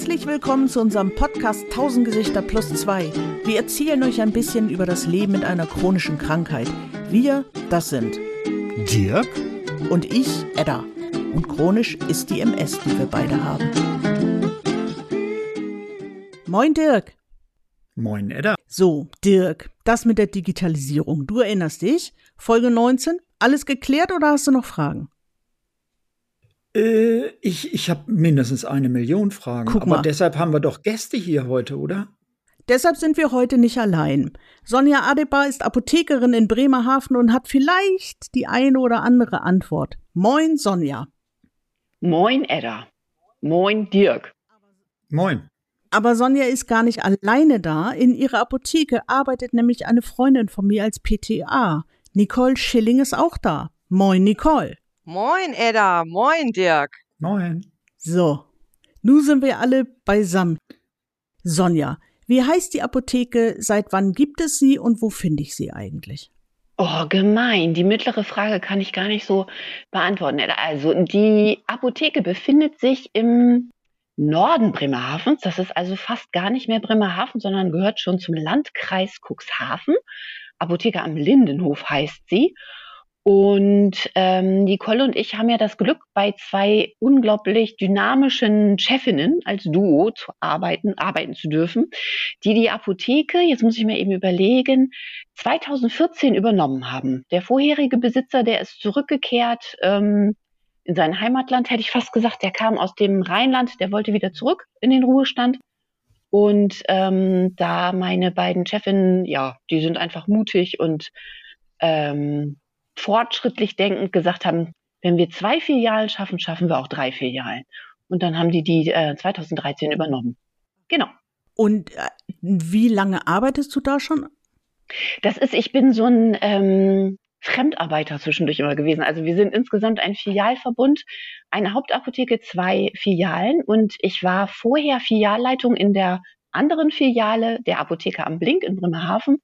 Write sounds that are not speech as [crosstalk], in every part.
Herzlich willkommen zu unserem Podcast 1000 Gesichter plus 2. Wir erzählen euch ein bisschen über das Leben mit einer chronischen Krankheit. Wir, das sind Dirk und ich, Edda. Und chronisch ist die MS, die wir beide haben. Moin Dirk. Moin Edda. So, Dirk, das mit der Digitalisierung. Du erinnerst dich? Folge 19? Alles geklärt oder hast du noch Fragen? Äh, ich ich habe mindestens eine Million Fragen. Guck aber mal. deshalb haben wir doch Gäste hier heute, oder? Deshalb sind wir heute nicht allein. Sonja Adebar ist Apothekerin in Bremerhaven und hat vielleicht die eine oder andere Antwort. Moin, Sonja. Moin Edda. Moin Dirk. Moin. Aber Sonja ist gar nicht alleine da. In ihrer Apotheke arbeitet nämlich eine Freundin von mir als PTA. Nicole Schilling ist auch da. Moin, Nicole. Moin, Edda. Moin, Dirk. Moin. So, nun sind wir alle beisammen. Sonja, wie heißt die Apotheke? Seit wann gibt es sie und wo finde ich sie eigentlich? Oh, gemein. Die mittlere Frage kann ich gar nicht so beantworten. Edda. Also, die Apotheke befindet sich im Norden Bremerhavens. Das ist also fast gar nicht mehr Bremerhaven, sondern gehört schon zum Landkreis Cuxhaven. Apotheke am Lindenhof heißt sie. Und ähm, Nicole und ich haben ja das Glück, bei zwei unglaublich dynamischen Chefinnen als Duo zu arbeiten, arbeiten zu dürfen, die die Apotheke, jetzt muss ich mir eben überlegen, 2014 übernommen haben. Der vorherige Besitzer, der ist zurückgekehrt ähm, in sein Heimatland, hätte ich fast gesagt. Der kam aus dem Rheinland, der wollte wieder zurück in den Ruhestand. Und ähm, da meine beiden Chefinnen, ja, die sind einfach mutig und ähm, fortschrittlich denkend gesagt haben, wenn wir zwei Filialen schaffen, schaffen wir auch drei Filialen. Und dann haben die die äh, 2013 übernommen. Genau. Und äh, wie lange arbeitest du da schon? Das ist, ich bin so ein ähm, Fremdarbeiter zwischendurch immer gewesen. Also wir sind insgesamt ein Filialverbund, eine Hauptapotheke, zwei Filialen. Und ich war vorher Filialleitung in der anderen Filiale der Apotheke am Blink in Bremerhaven.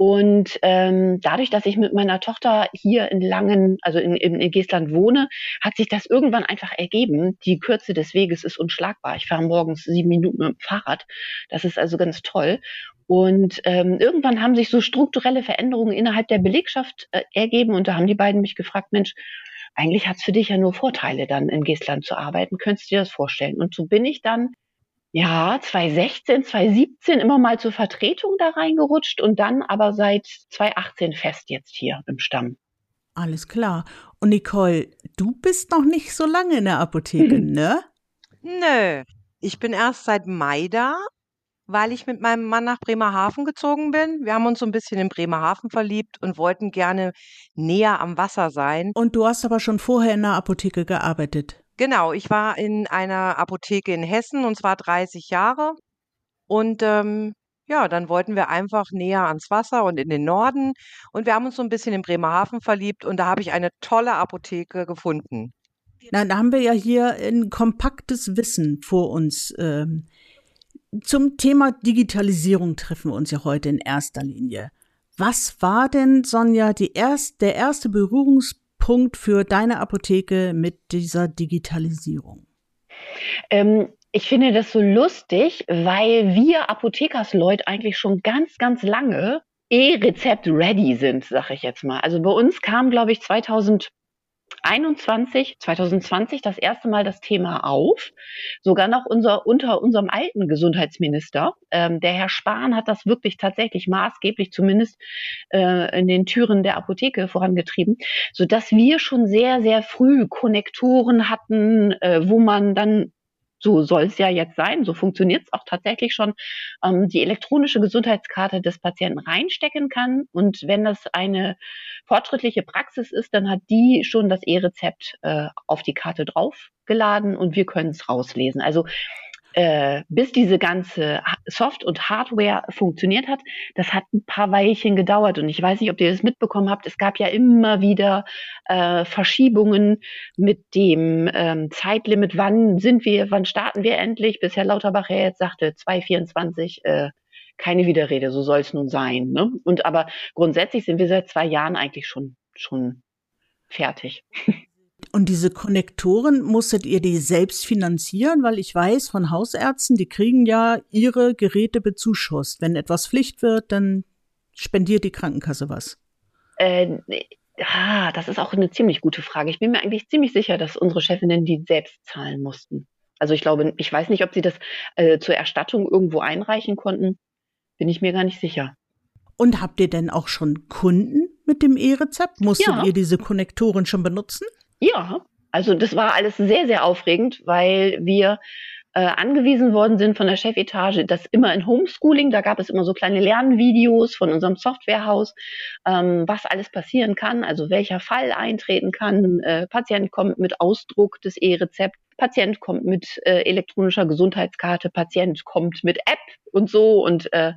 Und ähm, dadurch, dass ich mit meiner Tochter hier in Langen, also in, in, in Geestland wohne, hat sich das irgendwann einfach ergeben. Die Kürze des Weges ist unschlagbar. Ich fahre morgens sieben Minuten mit dem Fahrrad. Das ist also ganz toll. Und ähm, irgendwann haben sich so strukturelle Veränderungen innerhalb der Belegschaft äh, ergeben. Und da haben die beiden mich gefragt, Mensch, eigentlich hat's für dich ja nur Vorteile, dann in Geestland zu arbeiten. Könntest du dir das vorstellen? Und so bin ich dann ja, 2016, 2017 immer mal zur Vertretung da reingerutscht und dann aber seit 2018 fest jetzt hier im Stamm. Alles klar. Und Nicole, du bist noch nicht so lange in der Apotheke, [laughs] ne? Nö. Ich bin erst seit Mai da, weil ich mit meinem Mann nach Bremerhaven gezogen bin. Wir haben uns so ein bisschen in Bremerhaven verliebt und wollten gerne näher am Wasser sein. Und du hast aber schon vorher in der Apotheke gearbeitet. Genau, ich war in einer Apotheke in Hessen und zwar 30 Jahre. Und ähm, ja, dann wollten wir einfach näher ans Wasser und in den Norden. Und wir haben uns so ein bisschen in Bremerhaven verliebt und da habe ich eine tolle Apotheke gefunden. Na, da haben wir ja hier ein kompaktes Wissen vor uns. Ähm, zum Thema Digitalisierung treffen wir uns ja heute in erster Linie. Was war denn, Sonja, erst, der erste Berührungspunkt für deine Apotheke mit dieser Digitalisierung? Ähm, ich finde das so lustig, weil wir Apothekersleute eigentlich schon ganz, ganz lange E-Rezept ready sind, sag ich jetzt mal. Also bei uns kam, glaube ich, 2021, 2020 das erste Mal das Thema auf. Sogar noch unser, unter unserem alten Gesundheitsminister. Ähm, der Herr Spahn hat das wirklich tatsächlich maßgeblich zumindest äh, in den Türen der Apotheke vorangetrieben, sodass wir schon sehr, sehr früh Konnektoren hatten, äh, wo man dann so soll es ja jetzt sein, so funktioniert es auch tatsächlich schon, ähm, die elektronische Gesundheitskarte des Patienten reinstecken kann. Und wenn das eine fortschrittliche Praxis ist, dann hat die schon das E-Rezept äh, auf die Karte draufgeladen und wir können es rauslesen. Also äh, bis diese ganze Soft- und Hardware funktioniert hat, das hat ein paar Weilchen gedauert. Und ich weiß nicht, ob ihr das mitbekommen habt. Es gab ja immer wieder äh, Verschiebungen mit dem ähm, Zeitlimit. Wann sind wir, wann starten wir endlich? Bis Herr Lauterbach ja jetzt sagte, 2024, äh, keine Widerrede, so soll es nun sein. Ne? Und aber grundsätzlich sind wir seit zwei Jahren eigentlich schon, schon fertig. [laughs] Und diese Konnektoren musstet ihr die selbst finanzieren, weil ich weiß von Hausärzten, die kriegen ja ihre Geräte bezuschusst. Wenn etwas Pflicht wird, dann spendiert die Krankenkasse was. Äh, ah, das ist auch eine ziemlich gute Frage. Ich bin mir eigentlich ziemlich sicher, dass unsere Chefinnen die selbst zahlen mussten. Also ich glaube, ich weiß nicht, ob sie das äh, zur Erstattung irgendwo einreichen konnten. Bin ich mir gar nicht sicher. Und habt ihr denn auch schon Kunden mit dem E-Rezept? Musstet Ja. ihr diese Konnektoren schon benutzen? Ja, also das war alles sehr, sehr aufregend, weil wir äh, angewiesen worden sind von der Chefetage, das immer in Homeschooling, da gab es immer so kleine Lernvideos von unserem Softwarehaus, ähm, was alles passieren kann, also welcher Fall eintreten kann. Äh, Patient kommt mit Ausdruck des E-Rezept, Patient kommt mit äh, elektronischer Gesundheitskarte, Patient kommt mit App und so und äh,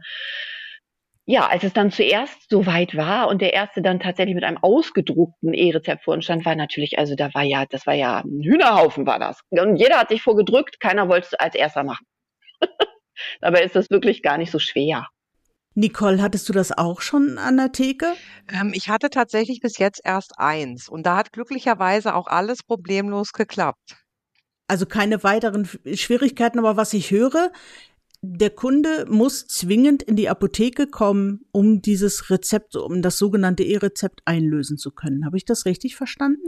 ja, als es dann zuerst soweit war und der erste dann tatsächlich mit einem ausgedruckten E-Rezept vor uns stand, war natürlich, also da war ja, das war ja ein Hühnerhaufen war das. Und jeder hat sich vorgedrückt, keiner wollte es als erster machen. [laughs] Dabei ist das wirklich gar nicht so schwer. Nicole, hattest du das auch schon an der Theke? Ähm, ich hatte tatsächlich bis jetzt erst eins und da hat glücklicherweise auch alles problemlos geklappt. Also keine weiteren Schwierigkeiten, aber was ich höre, der Kunde muss zwingend in die Apotheke kommen, um dieses Rezept, um das sogenannte E-Rezept einlösen zu können. Habe ich das richtig verstanden?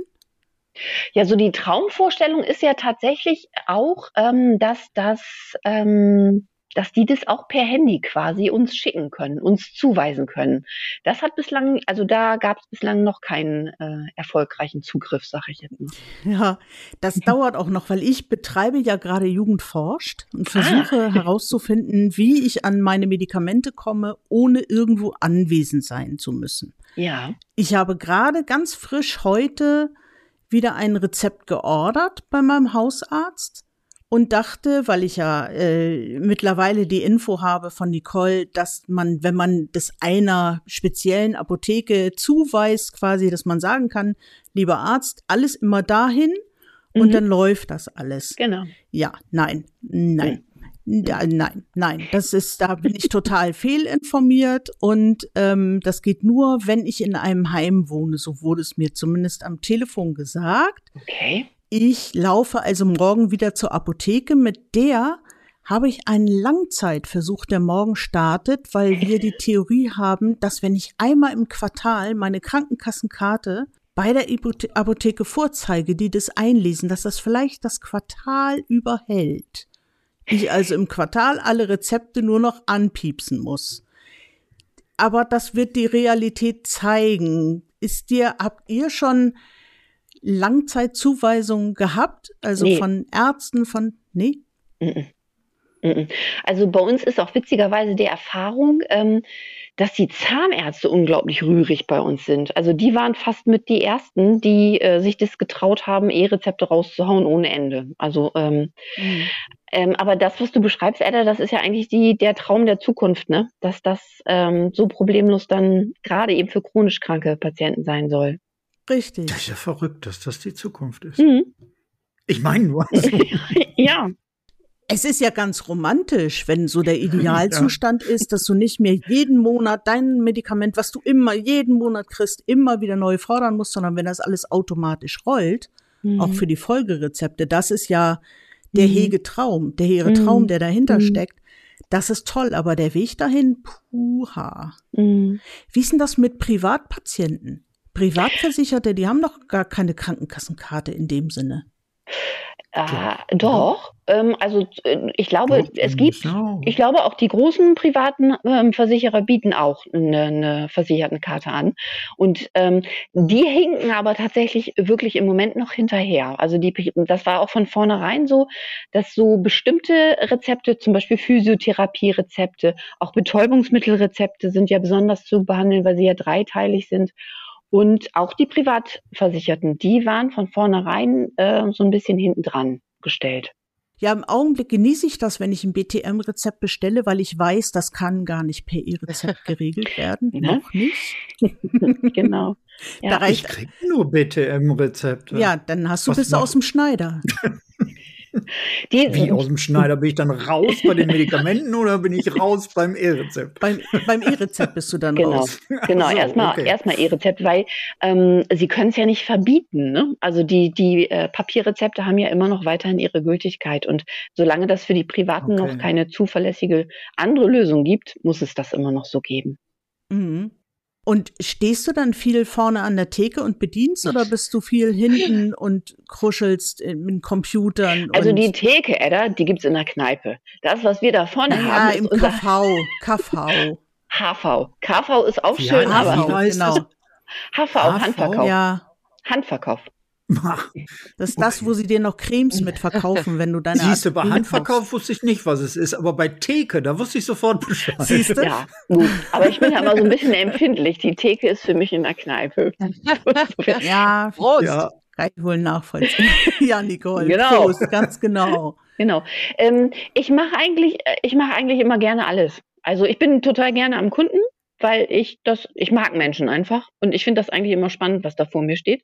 Ja, so die Traumvorstellung ist ja tatsächlich auch, ähm, dass das, ähm, dass die das auch per Handy quasi uns schicken können, uns zuweisen können. Das hat bislang, also da gab es bislang noch keinen äh, erfolgreichen Zugriff, sage ich jetzt mal. Ja, das [laughs] dauert auch noch, weil ich betreibe ja gerade Jugend forscht und versuche [laughs] herauszufinden, wie ich an meine Medikamente komme, ohne irgendwo anwesend sein zu müssen. Ja. Ich habe gerade ganz frisch heute wieder ein Rezept geordert bei meinem Hausarzt und dachte, weil ich ja äh, mittlerweile die Info habe von Nicole, dass man, wenn man das einer speziellen Apotheke zuweist, quasi, dass man sagen kann, lieber Arzt, alles immer dahin und Mhm. dann läuft das alles. Genau. Ja, nein, nein. Ja, nein, nein, das ist, da bin ich total [laughs] fehlinformiert und ähm, das geht nur, wenn ich in einem Heim wohne. So wurde es mir zumindest am Telefon gesagt. Okay. Ich laufe also morgen wieder zur Apotheke. Mit der habe ich einen Langzeitversuch, der morgen startet, weil wir die Theorie haben, dass wenn ich einmal im Quartal meine Krankenkassenkarte bei der Apoth- Apotheke vorzeige, die das einlesen, dass das vielleicht das Quartal überhält. Ich also im Quartal alle Rezepte nur noch anpiepsen muss. Aber das wird die Realität zeigen. Ist dir, habt ihr schon Langzeitzuweisungen gehabt? Also Nee. von Ärzten, von, nee? Mhm. Mhm. Also bei uns ist auch witzigerweise die Erfahrung, ähm, dass die Zahnärzte unglaublich rührig bei uns sind. Also die waren fast mit die ersten, die äh, sich das getraut haben, E-Rezepte rauszuhauen ohne Ende. Also ähm, ähm, aber das, was du beschreibst, Edda, das ist ja eigentlich die, der Traum der Zukunft, ne? Dass das ähm, so problemlos dann gerade eben für chronisch kranke Patienten sein soll. Richtig. Das ist ja verrückt, dass das die Zukunft ist. Mhm. Ich meine nur, [laughs] ja. Es ist ja ganz romantisch, wenn so der Idealzustand ist, dass du nicht mehr jeden Monat dein Medikament, was du immer jeden Monat kriegst, immer wieder neu fordern musst, sondern wenn das alles automatisch rollt, Mhm. auch für die Folgerezepte. Das ist ja der Mhm. hege Traum, der hehre Mhm. Traum, der dahinter Mhm. steckt. Das ist toll, aber der Weg dahin, puha. Mhm. Wie ist denn das mit Privatpatienten? Privatversicherte, die haben doch gar keine Krankenkassenkarte in dem Sinne. Ah, doch. Ähm, also äh, ich glaube, Doch, es gibt, ja. ich glaube auch die großen privaten ähm, Versicherer bieten auch eine, eine Versichertenkarte an. Und ähm, die hinken aber tatsächlich wirklich im Moment noch hinterher. Also die, das war auch von vornherein so, dass so bestimmte Rezepte, zum Beispiel Physiotherapie-Rezepte, auch Betäubungsmittelrezepte sind ja besonders zu behandeln, weil sie ja dreiteilig sind. Und auch die Privatversicherten, die waren von vornherein äh, so ein bisschen hinten dran gestellt. Ja, im Augenblick genieße ich das, wenn ich ein BTM-Rezept bestelle, weil ich weiß, das kann gar nicht per E-Rezept [laughs] geregelt werden. Ne? Noch nicht. [laughs] genau. [laughs] Da Ja. reicht Ich krieg nur BTM-Rezepte. Ja, dann hast du Was bist du aus dem Schneider. [laughs] Die, Wie aus dem Schneider bin ich dann raus bei den Medikamenten oder bin ich raus beim E-Rezept? Beim, beim E-Rezept bist du dann genau, raus. [laughs] Genau, so, erstmal okay. erstmal E-Rezept, weil ähm, sie können es ja nicht verbieten. Ne? Also die, die äh, Papierrezepte haben ja immer noch weiterhin ihre Gültigkeit. Und solange das für die Privaten okay. noch keine zuverlässige andere Lösung gibt, muss es das immer noch so geben. Mhm. Und stehst du dann viel vorne an der Theke und bedienst oder bist du viel hinten und kruschelst mit Computern? Also die Theke, Edda, die gibt's in der Kneipe. Das, was wir da vorne ja, haben, ist im KV, KV. HV. [laughs] KV ist auch schön, HV, aber genau. HV, Handverkauf. Ja. Handverkauf. Das ist das, wo sie dir noch Cremes mit verkaufen, wenn du deine Siehst du, bei Handverkauf wusste ich nicht, was es ist, aber bei Theke, da wusste ich sofort Bescheid. Siehst du? Ja, gut. Aber ich bin ja immer so ein bisschen empfindlich. Die Theke ist für mich in der Kneipe. [laughs] ja, Prost. Ja. Kann ich wohl nachvollziehen. [laughs] ja, Nicole. Genau. Prost, ganz genau. Genau. Ähm, ich mache eigentlich, ich mache eigentlich immer gerne alles. Also ich bin total gerne am Kunden weil ich das, ich mag Menschen einfach und ich finde das eigentlich immer spannend, was da vor mir steht.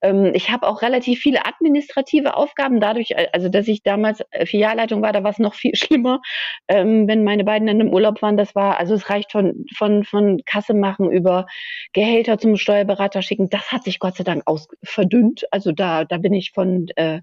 Ähm, ich habe auch relativ viele administrative Aufgaben, dadurch, also dass ich damals äh, Filialleitung war, da war es noch viel [laughs] schlimmer, ähm, wenn meine beiden dann im Urlaub waren. Das war, also es reicht von, von, von Kasse machen über Gehälter zum Steuerberater schicken. Das hat sich Gott sei Dank aus verdünnt. Also da, da bin ich von äh,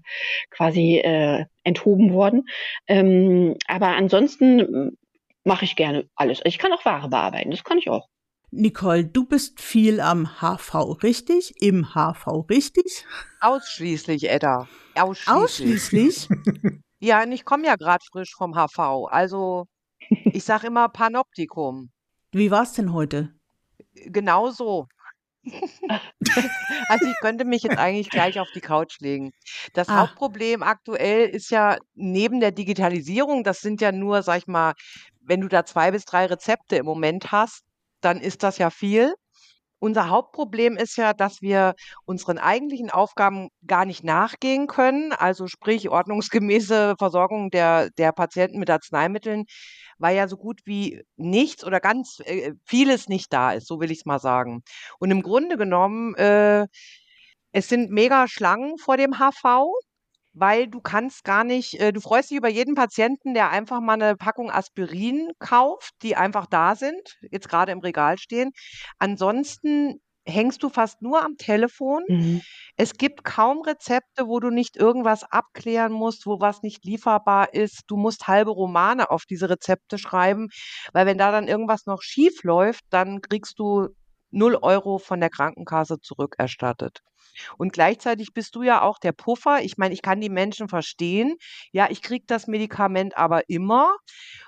quasi äh, enthoben worden. Ähm, aber ansonsten mache ich gerne alles. Ich kann auch Ware bearbeiten, das kann ich auch. Nicole, du bist viel am HV, richtig? Im HV, richtig? Ausschließlich, Edda. Ausschließlich? Ausschließlich? [laughs] ja, und ich komme ja gerade frisch vom HV. Also, ich sage immer Panoptikum. Wie war es denn heute? Genau so. [laughs] also ich könnte mich jetzt eigentlich gleich auf die Couch legen. Das ah. Hauptproblem aktuell ist ja neben der Digitalisierung, das sind ja nur, sag ich mal, wenn du da zwei bis drei Rezepte im Moment hast, dann ist das ja viel. Unser Hauptproblem ist ja, dass wir unseren eigentlichen Aufgaben gar nicht nachgehen können, also sprich ordnungsgemäße Versorgung der, der Patienten mit Arzneimitteln, weil ja so gut wie nichts oder ganz äh, vieles nicht da ist, so will ich es mal sagen. Und im Grunde genommen, äh, es sind mega Schlangen vor dem HV weil du kannst gar nicht äh, du freust dich über jeden Patienten, der einfach mal eine Packung Aspirin kauft, die einfach da sind, jetzt gerade im Regal stehen. Ansonsten hängst du fast nur am Telefon. Mhm. Es gibt kaum Rezepte, wo du nicht irgendwas abklären musst, wo was nicht lieferbar ist. Du musst halbe Romane auf diese Rezepte schreiben, weil wenn da dann irgendwas noch schief läuft, dann kriegst du 0 Euro von der Krankenkasse zurückerstattet. Und gleichzeitig bist du ja auch der Puffer. Ich meine, ich kann die Menschen verstehen. Ja, ich kriege das Medikament aber immer.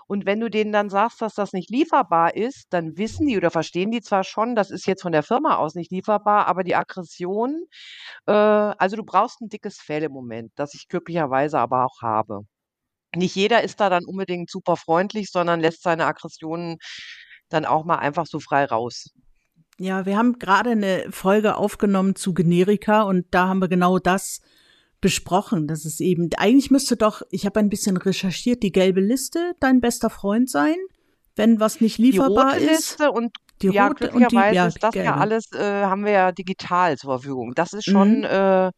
Und wenn du denen dann sagst, dass das nicht lieferbar ist, dann wissen die oder verstehen die zwar schon, das ist jetzt von der Firma aus nicht lieferbar, aber die Aggression, äh, also du brauchst ein dickes Fell im Moment, das ich glücklicherweise aber auch habe. Nicht jeder ist da dann unbedingt super freundlich, sondern lässt seine Aggressionen dann auch mal einfach so frei raus. Ja, wir haben gerade eine Folge aufgenommen zu Generika und da haben wir genau das besprochen. Das ist eben, eigentlich müsste doch, ich habe ein bisschen recherchiert, die gelbe Liste dein bester Freund sein, wenn was nicht lieferbar die rote ist. Liste und die ja, rote glücklicherweise und die, ja, ist das gelbe. ja alles, äh, haben wir ja digital zur Verfügung. Das ist schon, mhm. äh,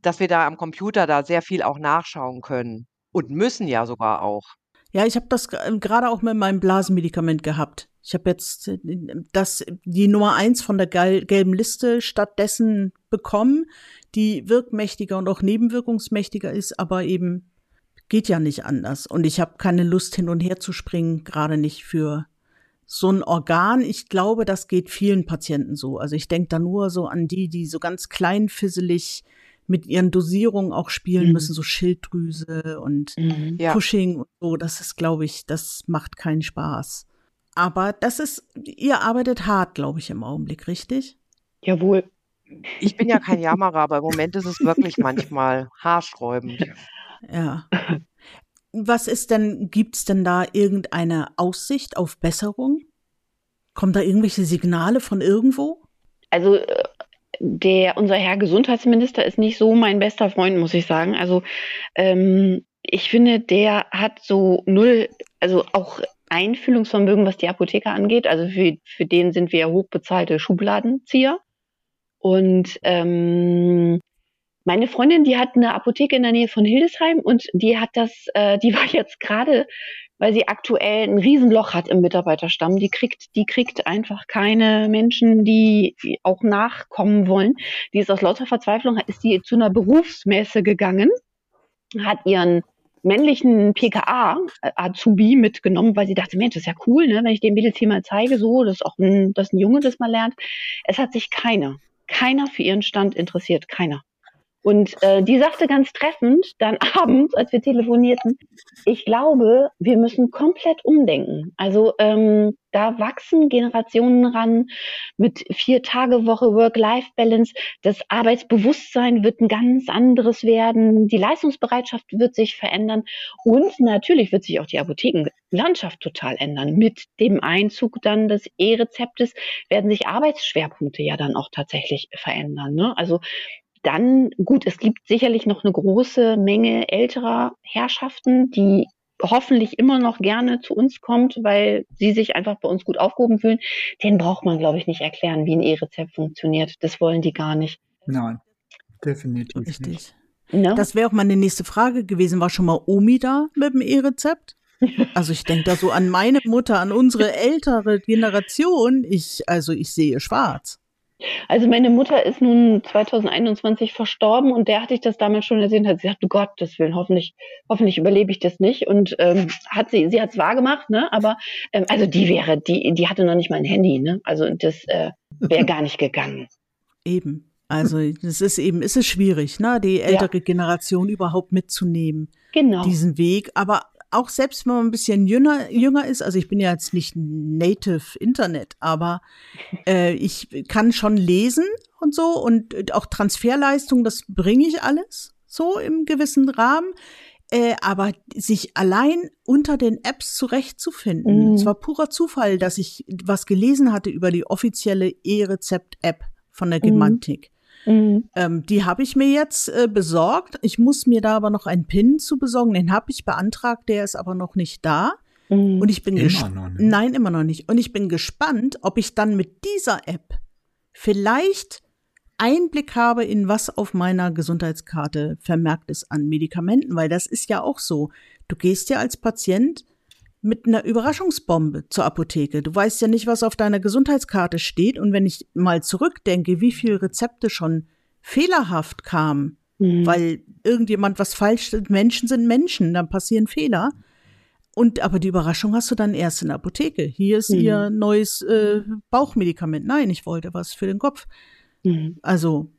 dass wir da am Computer da sehr viel auch nachschauen können. Und müssen ja sogar auch. Ja, ich habe das gerade auch mit meinem Blasenmedikament gehabt. Ich habe jetzt äh, das, die Nummer eins von der gelben Liste stattdessen bekommen, die wirkmächtiger und auch nebenwirkungsmächtiger ist, aber eben geht ja nicht anders. Und ich habe keine Lust hin und her zu springen, gerade nicht für so ein Organ. Ich glaube, das geht vielen Patienten so. Also ich denke da nur so an die, die so ganz kleinfisselig mit ihren Dosierungen auch spielen mhm. müssen, so Schilddrüse und mhm, ja. Cushing und so. Das ist, glaube ich, das macht keinen Spaß. Aber das ist, ihr arbeitet hart, glaube ich, im Augenblick, richtig? Jawohl. Ich bin ja kein [laughs] Jammerer, aber im Moment ist es wirklich manchmal haarsträubend. Ja. Was ist denn, gibt es denn da irgendeine Aussicht auf Besserung? Kommen da irgendwelche Signale von irgendwo? Also äh, der, unser Herr Gesundheitsminister ist nicht so mein bester Freund, muss ich sagen. Also ähm, ich finde, der hat so null, also auch Einfühlungsvermögen, was die Apotheker angeht. Also für, für den sind wir hochbezahlte Schubladenzieher. Und ähm, Meine Freundin, die hat eine Apotheke in der Nähe von Hildesheim und die hat das, äh, die [laughs] war jetzt gerade, weil sie aktuell ein Riesenloch hat im Mitarbeiterstamm. Die kriegt, die kriegt einfach keine Menschen, die auch nachkommen wollen. Die ist aus lauter Verzweiflung, ist die zu einer Berufsmesse gegangen, hat ihren männlichen PKA-Azubi mitgenommen, weil sie dachte, Mensch, das ist ja cool, ne, wenn ich dem Mädels hier mal zeige, so, dass auch ein, dass ein Junge das mal lernt. Es hat sich keiner, keiner für ihren Stand interessiert, keiner. Und äh, die sagte ganz treffend dann [laughs] abends, als wir telefonierten, ich glaube, wir müssen komplett umdenken. Also ähm, da wachsen Generationen ran mit vier Tage Woche Work-Life-Balance. Das Arbeitsbewusstsein wird ein ganz anderes werden. Die Leistungsbereitschaft wird sich verändern. Und natürlich wird sich auch die Apothekenlandschaft total ändern. Mit dem Einzug dann des E-Rezeptes werden sich Arbeitsschwerpunkte ja dann auch tatsächlich verändern. Ne? Also dann, gut, es gibt sicherlich noch eine große Menge älterer Herrschaften, die hoffentlich immer noch gerne zu uns kommt, weil sie sich einfach bei uns gut aufgehoben fühlen. Den braucht man, glaube ich, nicht erklären, wie ein E-Rezept funktioniert. Das wollen die gar nicht. Nein, definitiv Richtig. nicht. No? Das wäre auch meine nächste Frage gewesen. War schon mal Omi da mit dem E-Rezept? Also ich denke da so an meine Mutter, an unsere ältere Generation. Ich, also ich sehe schwarz. Also meine Mutter ist nun 2021 verstorben und der hatte ich das damals schon gesehen, hat sie gesagt, du Gottes Willen, hoffentlich, hoffentlich überlebe ich das nicht. Und ähm, hat sie, sie hat es wahr gemacht, ne? Aber ähm, also die wäre, die, die hatte noch nicht mal ein Handy, ne? Also das äh, wäre gar nicht gegangen. Eben. Also es ist eben, es ist schwierig, ne, die ältere ja. Generation überhaupt mitzunehmen. Genau. Diesen Weg. Aber auch selbst wenn man ein bisschen jünger, jünger ist, also ich bin ja jetzt nicht Native Internet, aber [laughs] äh, ich kann schon lesen und so und auch Transferleistung, das bringe ich alles so im gewissen Rahmen. Äh, aber sich allein unter den Apps zurechtzufinden, mhm. es war purer Zufall, dass ich was gelesen hatte über die offizielle E-Rezept-App von der Gemantik. Mhm. Ähm, die habe ich mir jetzt äh, besorgt. Ich muss mir da aber noch einen PIN zu besorgen. Den habe ich beantragt, der ist aber noch nicht da. Mhm. Und ich bin immer noch nicht. Nein, immer noch nicht. Und ich bin gespannt, ob ich dann mit dieser App vielleicht Einblick habe in was auf meiner Gesundheitskarte vermerkt ist an Medikamenten, weil das ist ja auch so. Du gehst ja als Patient mit einer Überraschungsbombe zur Apotheke. Du weißt ja nicht, was auf deiner Gesundheitskarte steht. Und wenn ich mal zurückdenke, wie viele Rezepte schon fehlerhaft kamen, mhm. weil irgendjemand was falsch ist. Menschen sind Menschen, dann passieren Fehler. Und aber die Überraschung hast du dann erst in der Apotheke. Hier ist mhm. ihr neues äh, Bauchmedikament. Nein, ich wollte was für den Kopf. Mhm. Also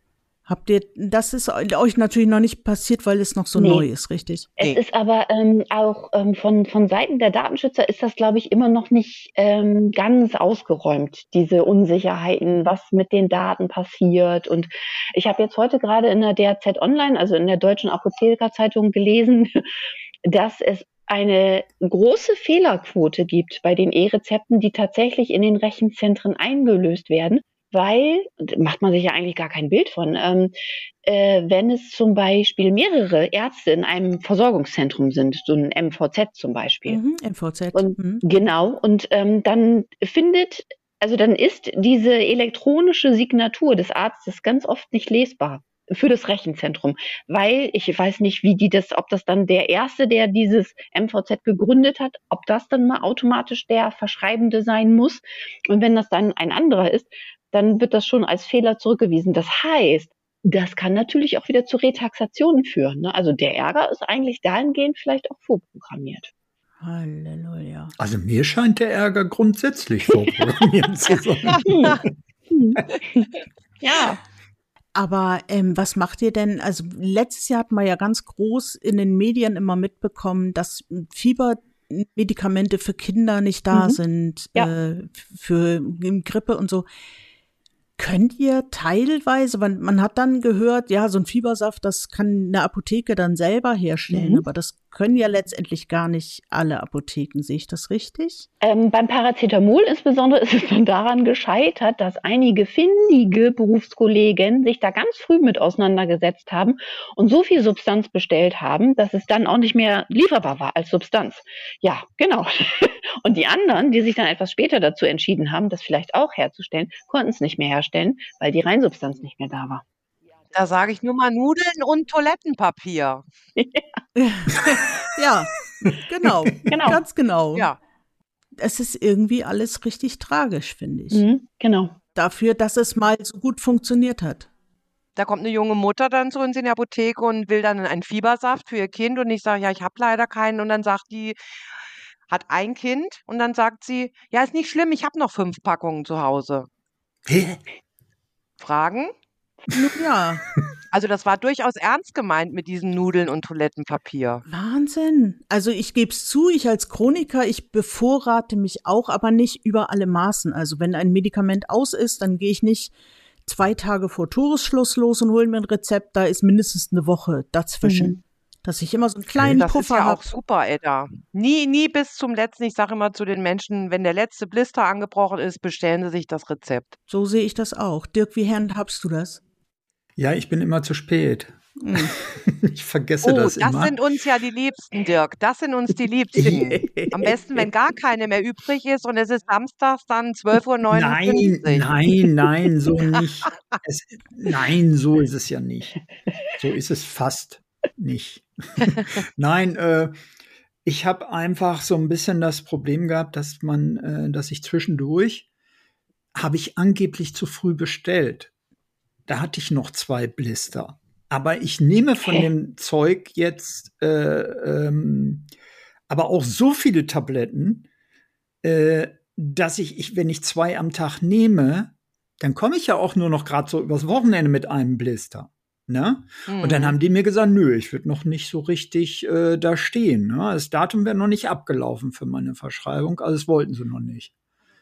Habt ihr, das ist euch natürlich noch nicht passiert, weil es noch so nee. neu ist, richtig? Es nee. ist aber ähm, auch ähm, von, von Seiten der Datenschützer ist das, glaube ich, immer noch nicht ähm, ganz ausgeräumt, diese Unsicherheiten, was mit den Daten passiert. Und ich habe jetzt heute gerade in der DRZ Online, also in der Deutschen Apothekerzeitung gelesen, [laughs] dass es eine große Fehlerquote gibt bei den E-Rezepten, die tatsächlich in den Rechenzentren eingelöst werden weil, macht man sich ja eigentlich gar kein Bild von, ähm, äh, wenn es zum Beispiel mehrere Ärzte in einem Versorgungszentrum sind, so ein MVZ zum Beispiel. Mhm, MVZ. Und, mhm. Genau, und ähm, dann findet, also dann ist diese elektronische Signatur des Arztes ganz oft nicht lesbar für das Rechenzentrum, weil ich weiß nicht, wie die das, ob das dann der erste, der dieses MVZ gegründet hat, ob das dann mal automatisch der Verschreibende sein muss. Und wenn das dann ein anderer ist, dann wird das schon als Fehler zurückgewiesen. Das heißt, das kann natürlich auch wieder zu Retaxationen führen. Ne? Also der Ärger ist eigentlich dahingehend vielleicht auch vorprogrammiert. Halleluja. Also mir scheint der Ärger grundsätzlich vorprogrammiert zu [laughs] sein. [laughs] ja. Aber ähm, was macht ihr denn? Also letztes Jahr hat man ja ganz groß in den Medien immer mitbekommen, dass Fiebermedikamente für Kinder nicht da mhm. sind, ja. äh, für Grippe und so. Könnt ihr teilweise, man, man hat dann gehört, ja, so ein Fiebersaft, das kann eine Apotheke dann selber herstellen, mhm. aber das können ja letztendlich gar nicht alle Apotheken. Sehe ich das richtig? Ähm, beim Paracetamol insbesondere ist es dann daran gescheitert, dass einige findige Berufskollegen sich da ganz früh mit auseinandergesetzt haben und so viel Substanz bestellt haben, dass es dann auch nicht mehr lieferbar war als Substanz. Ja, genau. [laughs] Und die anderen, die sich dann etwas später dazu entschieden haben, das vielleicht auch herzustellen, konnten es nicht mehr herstellen, weil die Reinsubstanz nicht mehr da war. Da sage ich nur mal Nudeln und Toilettenpapier. [laughs] ja, genau, Genau. ganz genau. Ja. Es ist irgendwie alles richtig tragisch, finde ich. Mhm, genau. Dafür, dass es mal so gut funktioniert hat. Da kommt eine junge Mutter dann zu uns in die Apotheke und will dann einen Fiebersaft für ihr Kind und ich sage, ja, ich habe leider keinen und dann sagt die, hat ein Kind und dann sagt sie, ja, ist nicht schlimm, ich habe noch fünf Packungen zu Hause. Hä? Fragen? Ja, Also das war durchaus ernst gemeint mit diesen Nudeln und Toilettenpapier. Wahnsinn. Also ich gebe es zu, ich als Chroniker, ich bevorrate mich auch, aber nicht über alle Maßen. Also wenn ein Medikament aus ist, dann gehe ich nicht zwei Tage vor Toresschluss los und hole mir ein Rezept. Da ist mindestens eine Woche dazwischen. Mhm. Dass ich immer so einen kleinen Das ist Puffer ja habe. auch super, Edda. Nie, nie bis zum letzten. Ich sage immer zu den Menschen, wenn der letzte Blister angebrochen ist, bestellen sie sich das Rezept. So sehe ich das auch. Dirk, wie handhabst du das? Ja, ich bin immer zu spät. Hm. [laughs] Ich vergesse Oh, das, das, immer. sind uns ja die Liebsten, Dirk. Das sind uns die Liebsten. [laughs] Am besten, wenn gar keine mehr übrig ist und es ist samstags dann 12.59 Nein, Uhr. nein, nein, so [laughs] nicht. Es, nein, so ist es ja nicht. So ist es fast nicht. nein, äh, ich habe einfach so ein bisschen das Problem gehabt, dass man, äh, dass ich zwischendurch habe ich angeblich zu früh bestellt. Da hatte ich noch zwei Blister. Aber ich nehme von Hä? dem Zeug jetzt äh, ähm, aber auch so viele Tabletten, äh, dass ich, ich, wenn ich zwei am Tag nehme, dann komme ich ja auch nur noch gerade so übers Wochenende mit einem Blister. Ne? Und dann Mhm. haben die mir gesagt, nö, ich würde noch nicht so richtig äh, da stehen. Ne? Das Datum wäre noch nicht abgelaufen für meine Verschreibung, also das wollten sie noch nicht.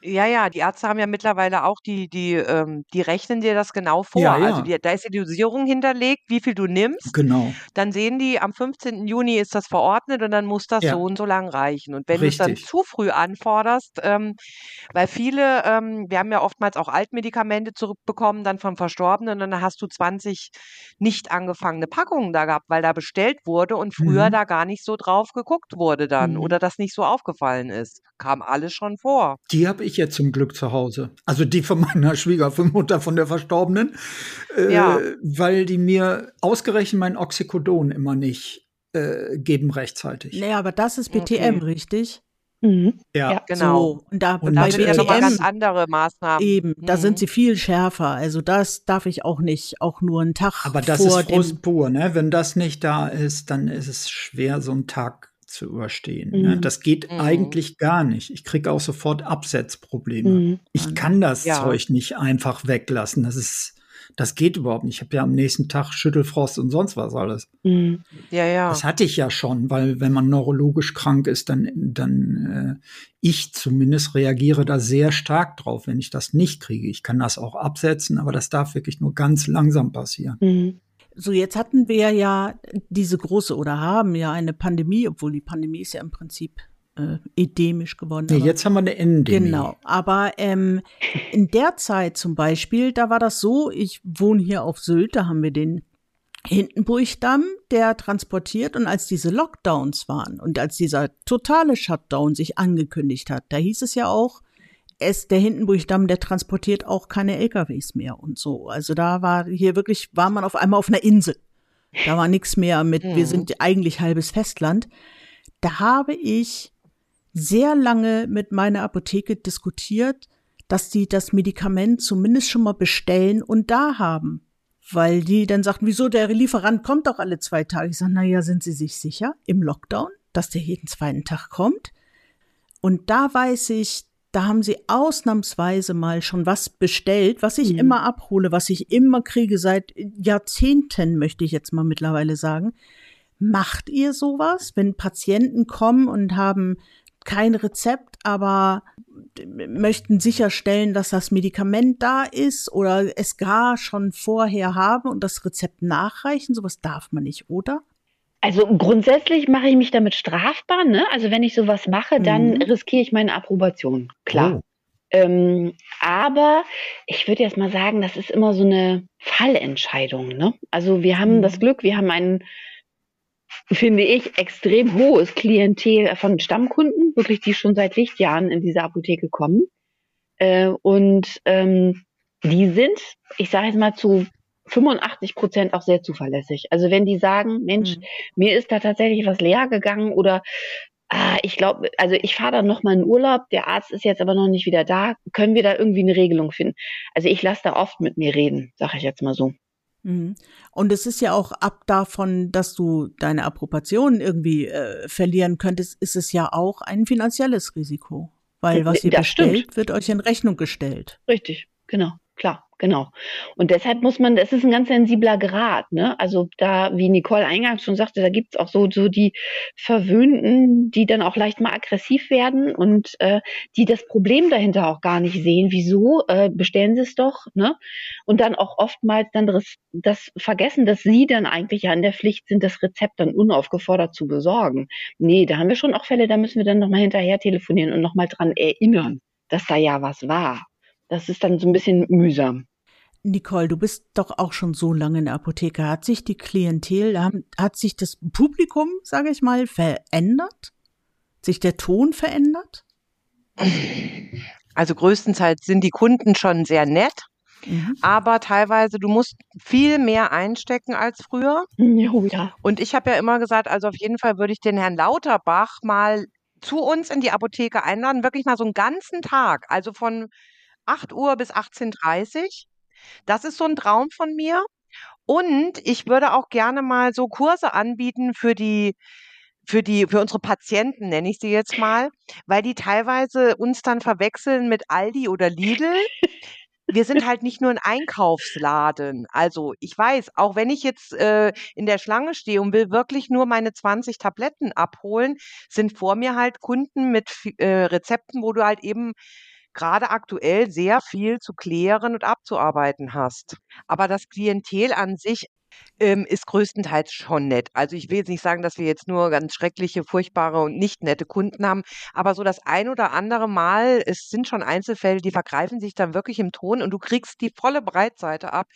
Ja, ja, die Ärzte haben ja mittlerweile auch die, die, ähm, die rechnen dir das genau vor. Ja, ja. Also die, da ist ja die Dosierung hinterlegt, wie viel du nimmst. Genau. Dann sehen die, am 15. Juni ist das verordnet und dann muss das Ja. so und so lang reichen. Und wenn du es dann Richtig. zu früh anforderst, ähm, weil viele, ähm, wir haben ja oftmals auch Altmedikamente zurückbekommen, dann vom Verstorbenen, und dann hast du 20 nicht angefangene Packungen da gehabt, weil da bestellt wurde und früher Mhm. da gar nicht so drauf geguckt wurde dann Mhm. oder das nicht so aufgefallen ist. Kam alles schon vor. Die habe ich jetzt zum Glück zu Hause. Also die von meiner [laughs] Schwiegermutter, von der Verstorbenen. Äh, Ja. Weil die mir ausgerechnet mein Oxycodon immer nicht äh, geben rechtzeitig. Nee, aber das ist BTM, Okay. richtig? Mhm. Ja. Ja. Genau. So, und da, Und Da bei sind ja nochmal BTM ganz andere Maßnahmen. eben, da Mhm. sind sie viel schärfer. Also das darf ich auch nicht, auch nur einen Tag Aber das vor ist Frust pur, ne? Wenn das nicht da ist, dann ist es schwer, so einen Tag zu überstehen. Ne? Mhm. Das geht Mhm. eigentlich gar nicht. Ich kriege auch sofort Absetzprobleme. Mhm. Ich kann das Ja. Zeug nicht einfach weglassen. Das ist, das geht überhaupt nicht. Ich habe ja am nächsten Tag Schüttelfrost und sonst was alles. Mhm. Ja, ja. Das hatte ich ja schon, weil wenn man neurologisch krank ist, dann, dann äh, ich zumindest reagiere da sehr stark drauf, wenn ich das nicht kriege. Ich kann das auch absetzen, aber das darf wirklich nur ganz langsam passieren. So, jetzt hatten wir ja diese große oder haben ja eine Pandemie, obwohl die Pandemie ist ja im Prinzip äh, endemisch geworden. Aber- jetzt haben wir eine Endemie. Genau, aber ähm, in der Zeit zum Beispiel, da war das so, ich wohne hier auf Sylt, da haben wir den Hindenburgdamm, der transportiert und als diese Lockdowns waren und als dieser totale Shutdown sich angekündigt hat, da hieß es ja auch, es, der Hindenburgdamm, der transportiert auch keine LKWs mehr und so. Also da war hier wirklich, war man auf einmal auf einer Insel. Da war nichts mehr mit, wir Mhm. sind eigentlich halbes Festland. Da habe ich sehr lange mit meiner Apotheke diskutiert, dass die das Medikament zumindest schon mal bestellen und da haben. Weil die dann sagten, wieso, der Lieferant kommt doch alle zwei Tage. Ich sage, na ja, sind Sie sich sicher im Lockdown, dass der jeden zweiten Tag kommt? Und da weiß ich, da haben sie ausnahmsweise mal schon was bestellt, was ich Mhm. immer abhole, was ich immer kriege seit Jahrzehnten, möchte ich jetzt mal mittlerweile sagen. Macht ihr sowas, wenn Patienten kommen und haben kein Rezept, aber möchten sicherstellen, dass das Medikament da ist oder es gar schon vorher haben und das Rezept nachreichen? Sowas darf man nicht, oder? Also grundsätzlich mache ich mich damit strafbar. Ne? Also wenn ich sowas mache, dann Mhm. riskiere ich meine Approbation. Klar. Oh. Ähm, aber ich würde jetzt mal sagen, das ist immer so eine Fallentscheidung. Ne? Also wir haben Mhm. das Glück, wir haben ein, finde ich, extrem hohes Klientel von Stammkunden, wirklich, die schon seit Lichtjahren in diese Apotheke kommen. Äh, und ähm, die sind, ich sage jetzt mal zu 85 Prozent auch sehr zuverlässig. Also wenn die sagen, Mensch, mhm. mir ist da tatsächlich was leer gegangen oder ah, ich glaube, also ich fahre dann noch mal in Urlaub, der Arzt ist jetzt aber noch nicht wieder da, können wir da irgendwie eine Regelung finden? Also ich lasse da oft mit mir reden, sage ich jetzt mal so. Mhm. Und es ist ja auch ab davon, dass du deine Approbation irgendwie äh, verlieren könntest, ist es ja auch ein finanzielles Risiko. Weil was ihr das bestellt, stimmt. wird euch in Rechnung gestellt. Richtig, genau, klar. Genau. Und deshalb muss man, das ist ein ganz sensibler Grad, ne? Also da, wie Nicole eingangs schon sagte, da gibt's auch so, so die Verwöhnten, die dann auch leicht mal aggressiv werden und äh, die das Problem dahinter auch gar nicht sehen. Wieso? Äh, bestellen sie es doch, ne? Und dann auch oftmals dann das, das vergessen, dass sie dann eigentlich ja in der Pflicht sind, das Rezept dann unaufgefordert zu besorgen. Nee, da haben wir schon auch Fälle, da müssen wir dann nochmal hinterher telefonieren und nochmal dran erinnern, dass da ja was war das ist dann so ein bisschen mühsam. Nicole, du bist doch auch schon so lange in der Apotheke. Hat sich die Klientel, hat sich das Publikum, sage ich mal, verändert? Sich der Ton verändert? Also größtenteils sind die Kunden schon sehr nett, mhm. aber teilweise du musst viel mehr einstecken als früher. Ja. Und ich habe ja immer gesagt, also auf jeden Fall würde ich den Herrn Lauterbach mal zu uns in die Apotheke einladen, wirklich mal so einen ganzen Tag, also von 8 Uhr bis 18.30 Das ist so ein Traum von mir. Und ich würde auch gerne mal so Kurse anbieten für die für die für unsere Patienten, nenne ich sie jetzt mal, weil die teilweise uns dann verwechseln mit Aldi oder Lidl. Wir sind halt nicht nur ein Einkaufsladen. Also, ich weiß, auch wenn ich jetzt, äh, in der Schlange stehe und will wirklich nur meine 20 Tabletten abholen, sind vor mir halt Kunden mit äh, Rezepten, wo du halt eben gerade aktuell sehr viel zu klären und abzuarbeiten hast. Aber das Klientel an sich ähm, ist größtenteils schon nett. Also ich will jetzt nicht sagen, dass wir jetzt nur ganz schreckliche, furchtbare und nicht nette Kunden haben, aber so das ein oder andere Mal, es sind schon Einzelfälle, die vergreifen sich dann wirklich im Ton und du kriegst die volle Breitseite ab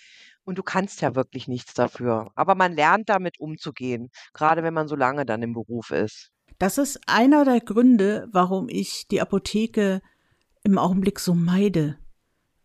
und du kannst ja wirklich nichts dafür. Aber man lernt damit umzugehen, gerade wenn man so lange dann im Beruf ist. Das ist einer der Gründe, warum ich die Apotheke im Augenblick so meide,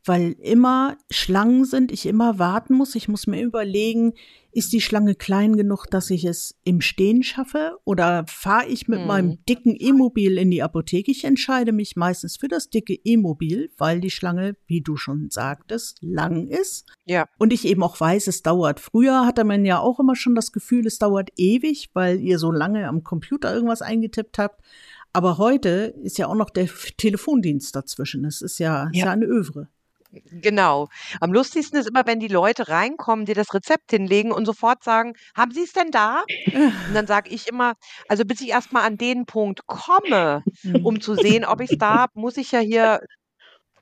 weil immer Schlangen sind, ich immer warten muss. Ich muss mir überlegen, ist die Schlange klein genug, dass ich es im Stehen schaffe oder fahre ich mit hm. meinem dicken E-Mobil in die Apotheke? Ich entscheide mich meistens für das dicke E-Mobil, weil die Schlange, wie du schon sagtest, lang ist. Ja. Und ich eben auch weiß, es dauert. Früher hatte man ja auch immer schon das Gefühl, es dauert ewig, weil ihr so lange am Computer irgendwas eingetippt habt. Aber heute ist ja auch noch der Telefondienst dazwischen. Es ist ja, ja. Ist ja eine Övre. Genau. Am lustigsten ist immer, wenn die Leute reinkommen, dir das Rezept hinlegen und sofort sagen, haben Sie es denn da? [laughs] Und dann sage ich immer, also bis ich erstmal an den Punkt komme, mhm. um zu sehen, ob ich es da habe, muss ich ja hier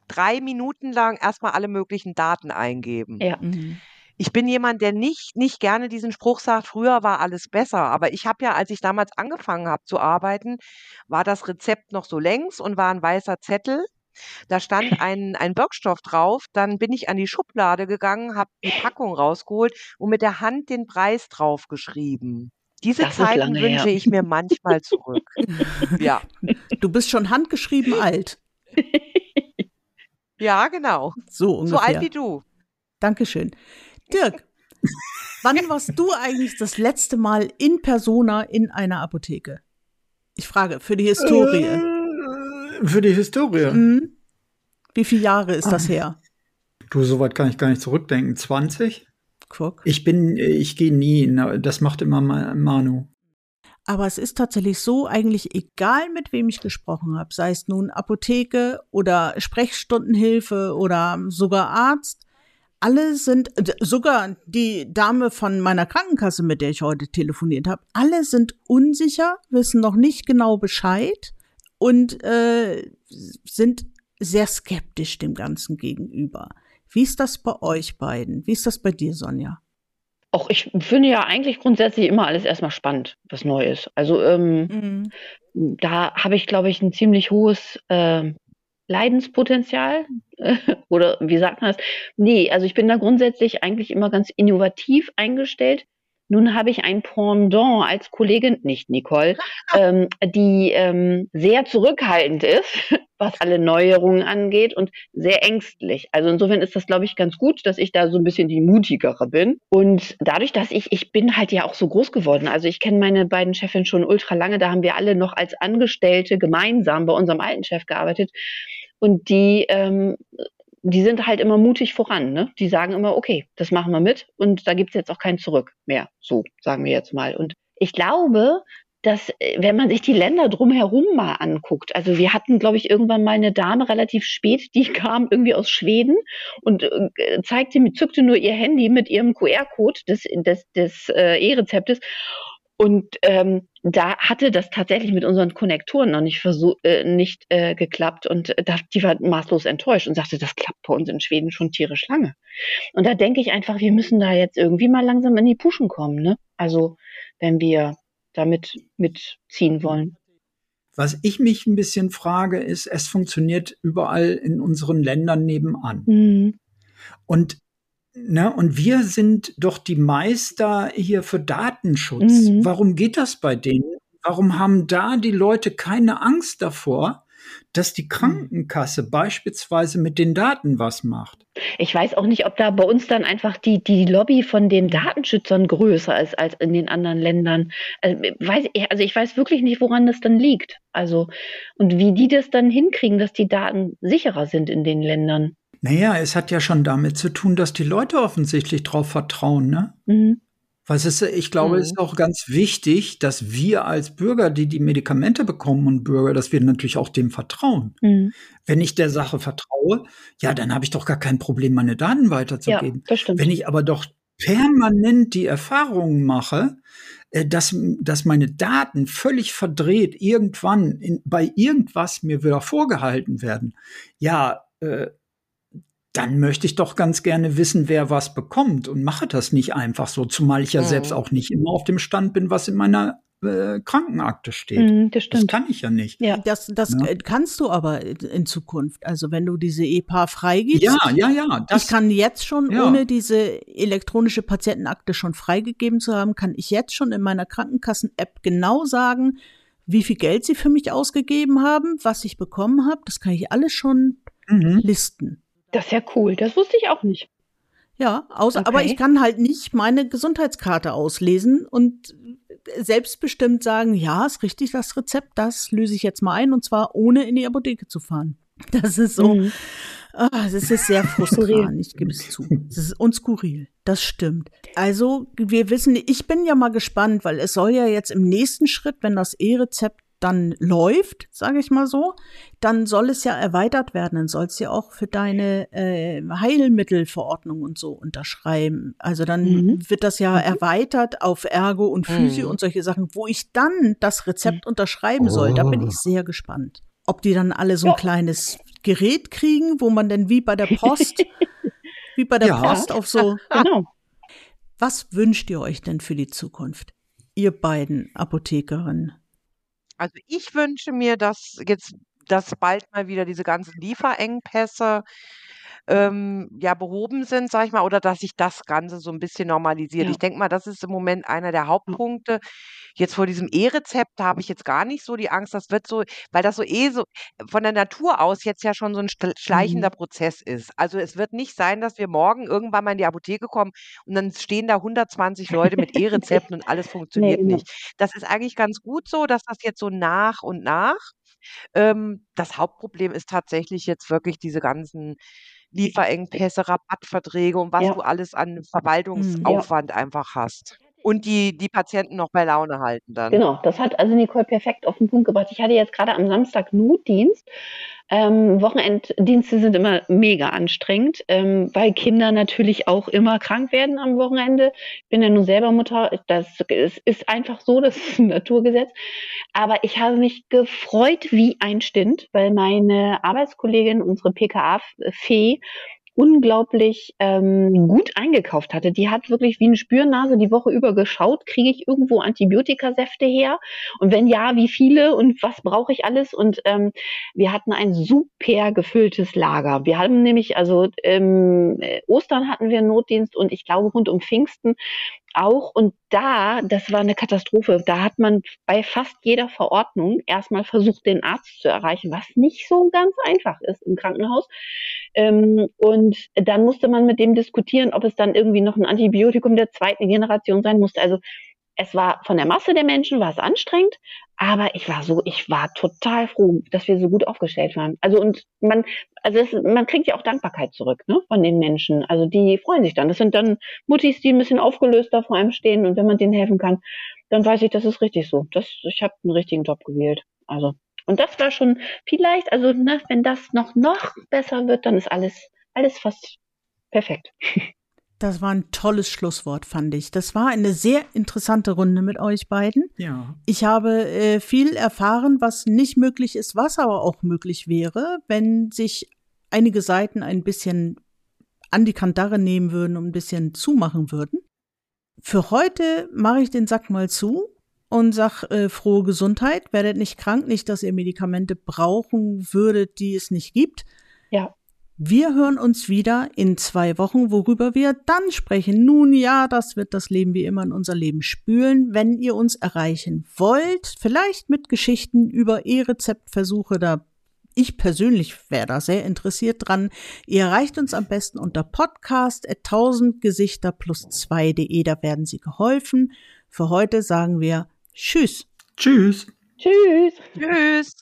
drei Minuten lang erstmal alle möglichen Daten eingeben. Ja. Mhm ich bin jemand, der nicht, nicht gerne diesen Spruch sagt, früher war alles besser. Aber ich habe ja, als ich damals angefangen habe zu arbeiten, war das Rezept noch so längs und war ein weißer Zettel. Da stand [clears throat] ein, ein Wirkstoff drauf. Dann bin ich an die Schublade gegangen, habe die Packung rausgeholt und mit der Hand den Preis draufgeschrieben. Diese das Zeiten wünsche ich mir manchmal zurück. [laughs] ja. Du bist schon handgeschrieben alt. Ja, genau. So ungefähr. So alt wie du. Dankeschön. Dirk, wann warst du eigentlich das letzte Mal in Persona in einer Apotheke? Ich frage, für die Historie. Äh, für die Historie. Mhm. Wie viele Jahre ist das ah. her? Du, so weit kann ich gar nicht zurückdenken. 20? Guck. Ich bin, ich gehe nie. Das macht immer Manu. Aber es ist tatsächlich so, eigentlich egal mit wem ich gesprochen habe, sei es nun Apotheke oder Sprechstundenhilfe oder sogar Arzt, alle sind, sogar die Dame von meiner Krankenkasse, mit der ich heute telefoniert habe, alle sind unsicher, wissen noch nicht genau Bescheid und äh, sind sehr skeptisch dem Ganzen gegenüber. Wie ist das bei euch beiden? Wie ist das bei dir, Sonja? Auch ich finde ja eigentlich grundsätzlich immer alles erstmal spannend, was neu ist. Also ähm, mhm. da habe ich, glaube ich, ein ziemlich hohes äh, Leidenspotenzial [laughs] oder wie sagt man das? Nee, also ich bin da grundsätzlich eigentlich immer ganz innovativ eingestellt. Nun habe ich ein Pendant als Kollegin, nicht Nicole, [laughs] ähm, die ähm, sehr zurückhaltend ist, [laughs] was alle Neuerungen angeht und sehr ängstlich. Also insofern ist das, glaube ich, ganz gut, dass ich da so ein bisschen die mutigere bin. Und dadurch, dass ich, ich bin halt ja auch so groß geworden. Also ich kenne meine beiden Chefinnen schon ultra lange. Da haben wir alle noch als Angestellte gemeinsam bei unserem alten Chef gearbeitet. Und die ähm, die sind halt immer mutig voran. Ne? Die sagen immer, okay, das machen wir mit und da gibt's jetzt auch kein Zurück mehr. So, sagen wir jetzt mal. Und ich glaube, dass, äh, wenn man sich die Länder drumherum mal anguckt, also wir hatten, glaube ich, irgendwann mal eine Dame relativ spät, die [laughs] kam irgendwie aus Schweden und äh, zeigte zückte nur ihr Handy mit ihrem QR-Code des, des, des äh, E-Rezeptes und ähm, da hatte das tatsächlich mit unseren Konnektoren noch nicht versuch, äh, nicht äh, geklappt und äh, da, die war maßlos enttäuscht und sagte, das klappt bei uns in Schweden schon tierisch lange. Und da denke ich einfach, wir müssen da jetzt irgendwie mal langsam in die Puschen kommen, ne? Also wenn wir damit mitziehen wollen. Was ich mich ein bisschen frage, ist, es funktioniert überall in unseren Ländern nebenan. Mhm. Und Ne, und wir sind doch die Meister hier für Datenschutz. Mhm. Warum geht das bei denen? Warum haben da die Leute keine Angst davor, dass die Krankenkasse beispielsweise mit den Daten was macht? Ich weiß auch nicht, ob da bei uns dann einfach die, die Lobby von den Datenschützern größer ist als in den anderen Ländern. Also, weiß, also ich weiß wirklich nicht, woran das dann liegt. Also, und wie die das dann hinkriegen, dass die Daten sicherer sind in den Ländern. Naja, es hat ja schon damit zu tun, dass die Leute offensichtlich drauf vertrauen, ne? Mhm. Was ist, ich glaube, es mhm. ist auch ganz wichtig, dass wir als Bürger, die die Medikamente bekommen und Bürger, dass wir natürlich auch dem vertrauen. Mhm. Wenn ich der Sache vertraue, ja, dann habe ich doch gar kein Problem, meine Daten weiterzugeben. Ja, das stimmt. Wenn ich aber doch permanent die Erfahrungen mache, äh, dass, dass meine Daten völlig verdreht irgendwann in, bei irgendwas mir wieder vorgehalten werden, ja, äh, dann möchte ich doch ganz gerne wissen, wer was bekommt und mache das nicht einfach so, zumal ich ja mhm. selbst auch nicht immer auf dem Stand bin, was in meiner äh, Krankenakte steht. Mhm, das, das, kann ich ja nicht. Ja, das, das ja. kannst du aber in Zukunft. Also wenn du diese EPA freigibst. Ja, ja, ja. Das, ich kann jetzt schon, ja. ohne diese elektronische Patientenakte schon freigegeben zu haben, kann ich jetzt schon in meiner Krankenkassen-App genau sagen, wie viel Geld sie für mich ausgegeben haben, was ich bekommen habe. Das kann ich alles schon mhm. listen. Das ist ja cool. Das wusste ich auch nicht. Ja, außer, okay. aber ich kann halt nicht meine Gesundheitskarte auslesen und selbstbestimmt sagen, ja, ist richtig das Rezept, das löse ich jetzt mal ein und zwar ohne in die Apotheke zu fahren. [laughs] Das ist so, mhm. ah, das ist sehr [laughs] frustrierend, ich gebe es zu. Das ist unskurril, das stimmt. Also, wir wissen, ich bin ja mal gespannt, weil es soll ja jetzt im nächsten Schritt, wenn das E-Rezept dann läuft, sage ich mal so, dann soll es ja erweitert werden. Dann sollst du ja auch für deine äh, Heilmittelverordnung und so unterschreiben. Also dann mhm. wird das ja mhm. erweitert auf Ergo und Physio mhm. und solche Sachen, wo ich dann das Rezept unterschreiben soll. Da bin ich oh. sehr gespannt. Ob die dann alle so ein ja. kleines Gerät kriegen, wo man dann wie bei der Post, [laughs] wie bei der ja. Post auf so. [laughs] Genau. Was wünscht ihr euch denn für die Zukunft? Ihr beiden Apothekerinnen. Also ich wünsche mir, dass jetzt dass bald mal wieder diese ganzen Lieferengpässe ähm, ja behoben sind, sage ich mal, oder dass sich das Ganze so ein bisschen normalisiert. Ja. Ich denke mal, das ist im Moment einer der Hauptpunkte. Jetzt vor diesem E-Rezept, habe ich jetzt gar nicht so die Angst, das wird so weil das so eh so von der Natur aus jetzt ja schon so ein schleichender Mhm. Prozess ist. Also, es wird nicht sein, dass wir morgen irgendwann mal in die Apotheke kommen und dann stehen da 120 Leute mit [laughs] E-Rezepten und alles funktioniert genau. nicht. Das ist eigentlich ganz gut so, dass das jetzt so nach und nach ähm, das Hauptproblem ist tatsächlich jetzt wirklich diese ganzen Lieferengpässe, Rabattverträge und was Ja. du alles an Mhm, ja. Verwaltungsaufwand einfach hast. Und die die Patienten noch bei Laune halten dann. Genau, das hat also Nicole perfekt auf den Punkt gebracht. Ich hatte jetzt gerade am Samstag Notdienst. Ähm, Wochenenddienste sind immer mega anstrengend, ähm, weil Kinder natürlich auch immer krank werden am Wochenende. Ich bin ja nun selber Mutter. Das ist, ist einfach so, das ist ein Naturgesetz. Aber ich habe mich gefreut wie ein Stint, weil meine Arbeitskollegin, unsere PKA-Fee, unglaublich ähm, gut eingekauft hatte. Die hat wirklich wie eine Spürnase die Woche über geschaut, kriege ich irgendwo Antibiotikasäfte her? Und wenn ja, wie viele und was brauche ich alles? Und ähm, wir hatten ein super gefülltes Lager. Wir haben nämlich, also ähm, Ostern hatten wir Notdienst und ich glaube rund um Pfingsten auch. Und da, das war eine Katastrophe. Da hat man bei fast jeder Verordnung erstmal versucht, den Arzt zu erreichen, was nicht so ganz einfach ist im Krankenhaus. Ähm, und dann musste man mit dem diskutieren, ob es dann irgendwie noch ein Antibiotikum der zweiten Generation sein musste. Also es war von der Masse der Menschen war es anstrengend, aber ich war so, ich war total froh, dass wir so gut aufgestellt waren. Also und man, also es, man kriegt ja auch Dankbarkeit zurück, ne, von den Menschen. Also die freuen sich dann. Das sind dann Muttis, die ein bisschen aufgelöster vor einem stehen und wenn man denen helfen kann, dann weiß ich, das ist richtig so. Das, ich habe einen richtigen Job gewählt. Also und das war schon vielleicht, also ne, wenn das noch noch besser wird, dann ist alles alles fast perfekt. [laughs] Das war ein tolles Schlusswort, fand ich. Das war eine sehr interessante Runde mit euch beiden. Ja. Ich habe äh, viel erfahren, was nicht möglich ist, was aber auch möglich wäre, wenn sich einige Seiten ein bisschen an die Kandare nehmen würden und ein bisschen zumachen würden. Für heute mache ich den Sack mal zu und sag äh, frohe Gesundheit. Werdet nicht krank, nicht, dass ihr Medikamente brauchen würdet, die es nicht gibt. Ja. Wir hören uns wieder in zwei Wochen, worüber wir dann sprechen. Nun ja, das wird das Leben wie immer in unser Leben spülen. Wenn ihr uns erreichen wollt, vielleicht mit Geschichten über E-Rezeptversuche, da ich persönlich wäre da sehr interessiert dran. Ihr erreicht uns am besten unter podcast 1000 Gesichter plus 2.de, da werden Sie geholfen. Für heute sagen wir Tschüss. Tschüss. Tschüss. Tschüss.